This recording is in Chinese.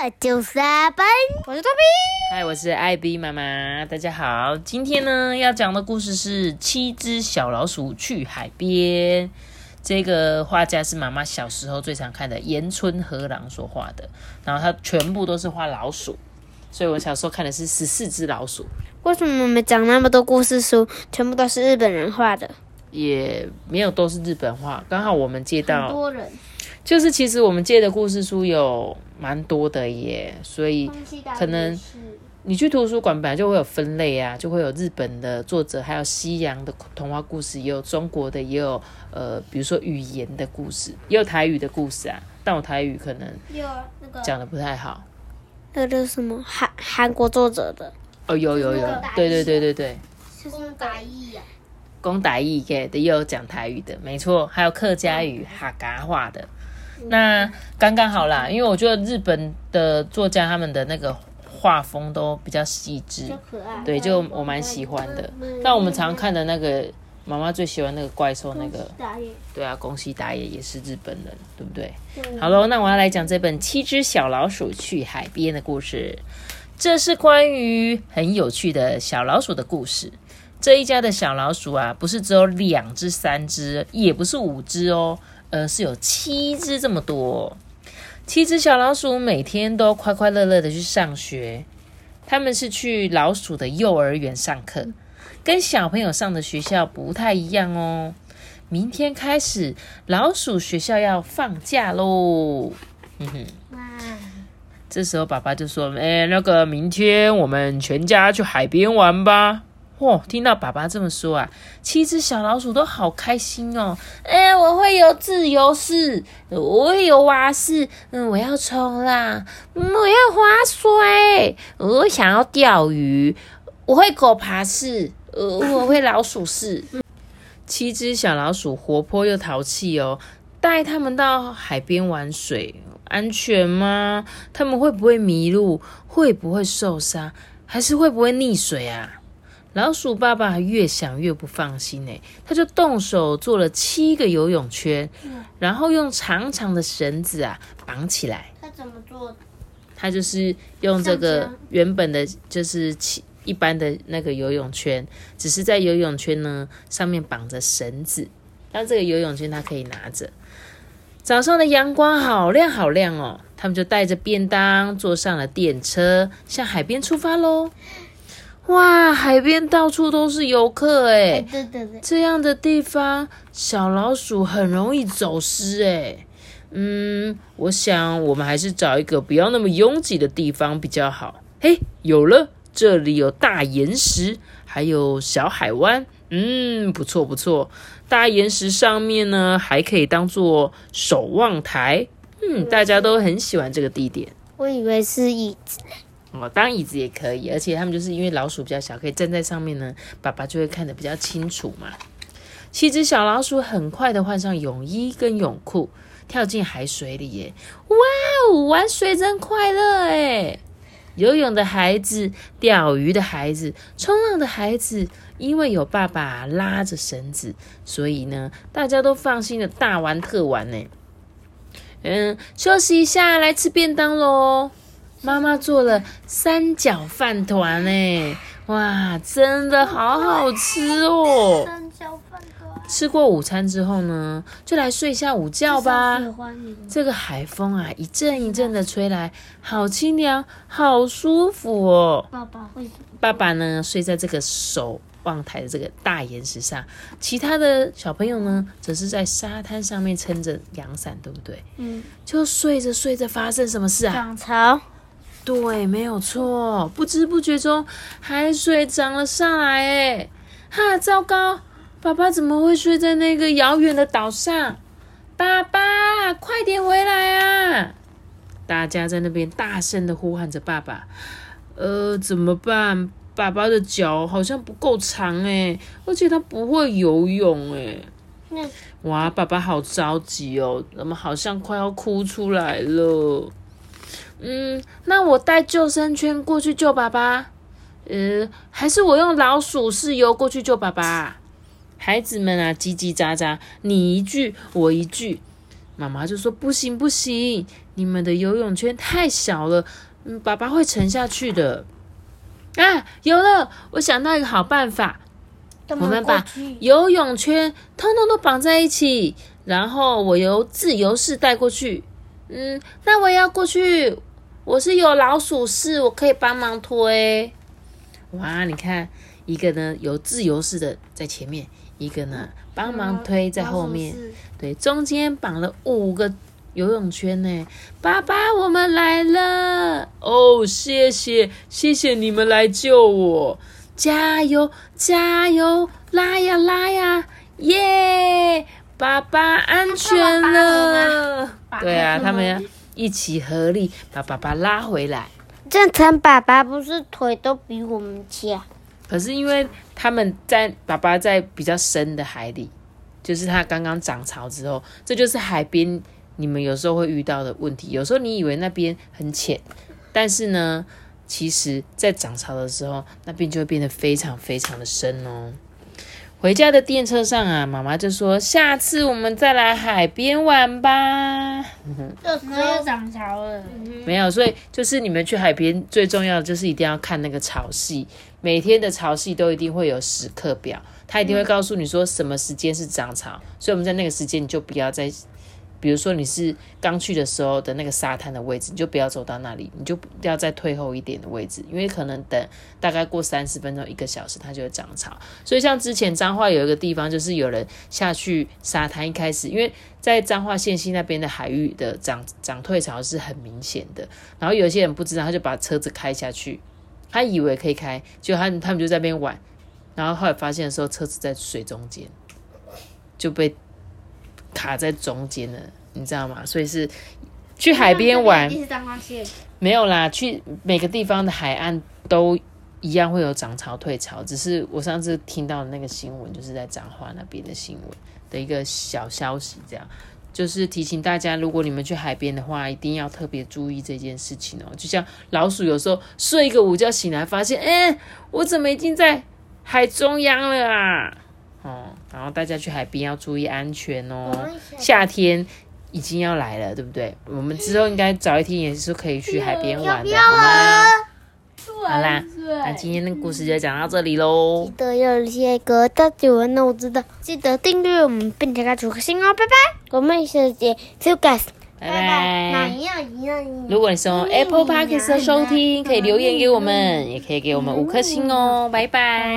这就是阿笨，我是托比。嗨，我是艾比妈妈，大家好。今天呢要讲的故事是《七只小老鼠去海边》。这个画家是妈妈小时候最常看的岩村和郎所画的，然后他全部都是画老鼠，所以我小时候看的是十四只老鼠。为什么我们讲那么多故事书，全部都是日本人画的？也没有都是日本画，刚好我们接到，多人，就是其实我们借的故事书有蛮多的耶，所以可能你去图书馆本来就会有分类啊，就会有日本的作者，还有西洋的童话故事，也有中国的，也有呃，比如说语言的故事，也有台语的故事啊，但我台语可能有那个讲的不太好。那个是什么韩韩国作者的？哦，有有有对对译对对对，就是打译呀。公打译给的也有讲台语的，没错，还有客家语哈嘎话的。那刚刚好啦，因为我觉得日本的作家他们的那个画风都比较细致。对，就我蛮喜欢的。但我们常看的那个妈妈最喜欢那个怪兽那个。对啊，宫西达也也是日本人，对不对？好喽，那我要来讲这本《七只小老鼠去海边》的故事。这是关于很有趣的小老鼠的故事。这一家的小老鼠啊，不是只有两只、三只，也不是五只哦，而是有七只这么多。七只小老鼠每天都快快乐乐的去上学，他们是去老鼠的幼儿园上课，跟小朋友上的学校不太一样哦。明天开始，老鼠学校要放假喽。嗯哼，这时候爸爸就说：“哎、那个明天我们全家去海边玩吧。”嚯、听到爸爸这么说啊，七只小老鼠都好开心哦！哎、我会有自由式，我会有蛙式，嗯，我要冲浪，我要划水，我想要钓鱼，我会狗爬式，呃，我会老鼠式。七只小老鼠活泼又淘气哦，带他们到海边玩水，安全吗？他们会不会迷路？会不会受伤？还是会不会溺水啊？老鼠爸爸越想越不放心呢，他就动手做了七个游泳圈，然后用长长的绳子啊绑起来。他怎么做？他就是用这个原本的，就是起一般的那个游泳圈，只是在游泳圈呢上面绑着绳子，让这个游泳圈它可以拿着。早上的阳光好亮好亮哦，他们就带着便当坐上了电车，向海边出发喽。哇，海边到处都是游客哎，对对对，这样的地方，小老鼠很容易走失哎。嗯，我想我们还是找一个不要那么拥挤的地方比较好。嘿，有了，这里有大岩石，还有小海湾。嗯，不错不错。大岩石上面呢，还可以当做守望台。嗯，大家都很喜欢这个地点。我以为是椅子。哦，当椅子也可以，而且他们就是因为老鼠比较小，可以站在上面呢，爸爸就会看得比较清楚嘛。七只小老鼠很快的换上泳衣跟泳裤，跳进海水里耶！哇哦，玩水真快乐哎！游泳的孩子、钓鱼的孩子、冲浪的孩子，因为有爸爸拉着绳子，所以呢，大家都放心的大玩特玩呢。嗯，休息一下，来吃便当喽。妈妈做了三角饭团呢，哇，真的好好吃哦！三角饭团。吃过午餐之后呢，就来睡下午觉吧。这个海风啊，一阵一阵的吹来，好清凉，好舒服哦。爸爸会爸爸呢，睡在这个守望台的这个大岩石上，其他的小朋友呢，则是在沙滩上面撑着阳伞，对不对？嗯就睡着睡着，发生什么事啊？涨潮。对，没有错，不知不觉中海水涨了上来，哎，哈，糟糕！爸爸怎么会睡在那个遥远的岛上？爸爸，快点回来啊！大家在那边大声的呼喊着爸爸。呃，怎么办？爸爸的脚好像不够长哎，而且他不会游泳哎。那哇，爸爸好着急哦，怎么好像快要哭出来了？嗯，那我带救生圈过去救爸爸。呃，还是我用老鼠式游过去救爸爸。孩子们啊，叽叽喳喳，你一句我一句。妈妈就说不行不行，你们的游泳圈太小了，嗯，爸爸会沉下去的。啊，有了，我想到一个好办法，我们把游泳圈通通都绑在一起，然后我由自由式带过去。嗯，那我也要过去，我是有老鼠式，我可以帮忙推。哇，你看，一个呢有自由式的在前面，一个呢帮忙推在后面。对，中间绑了五个游泳圈呢。爸爸，我们来了！哦，谢谢，谢谢你们来救我！加油，加油，拉呀拉呀，耶！爸爸安全了。对啊，他们一起合力把爸爸拉回来。正常爸爸不是腿都比我们强？可是因为他们在爸爸在比较深的海里。就是他刚刚涨潮之后，这就是海边你们有时候会遇到的问题。有时候你以为那边很浅，但是呢，其实在涨潮的时候，那边就会变得非常非常的深哦。回家的电车上啊，妈妈就说：“下次我们再来海边玩吧。”就没有涨潮了，没有。所以就是你们去海边最重要的就是一定要看那个潮汐，每天的潮汐都一定会有时刻表。它一定会告诉你说什么时间是涨潮，所以我们在那个时间你就不要再，比如说你是刚去的时候的那个沙滩的位置，你就不要走到那里，你就不要再退后一点的位置，因为可能等大概过三十分钟一个小时，它就会涨潮。所以像之前彰化有一个地方，就是有人下去沙滩，一开始因为在彰化县西那边的海域的涨涨退潮是很明显的，然后有些人不知道，他就把车子开下去，他以为可以开，就他他们就在那边玩。然后后来发现的时候，车子在水中间就被卡在中间了，你知道吗？所以是去海边玩，没有啦，去每个地方的海岸都一样会有涨潮退潮，只是我上次听到的那个新闻，就是在彰化那边的新闻的一个小消息，这样就是提醒大家，如果你们去海边的话，一定要特别注意这件事情哦。就像老鼠有时候睡一个午觉醒来，发现，哎，我怎么已经在。海中央了啊，然后大家去海边要注意安全哦。夏天已经要来了，对不对？我们之后应该早一天也是可以去海边玩的，好吗？好啦，那今天的故事就讲到这里喽。记得有些歌的久文那，我知道，记得订阅我们，并且开出个心哦，拜拜。我们下次见，See you guys。拜拜！如果你是用 Apple Podcast 收听，可以留言给我们，也可以给我们五颗星哦。拜拜！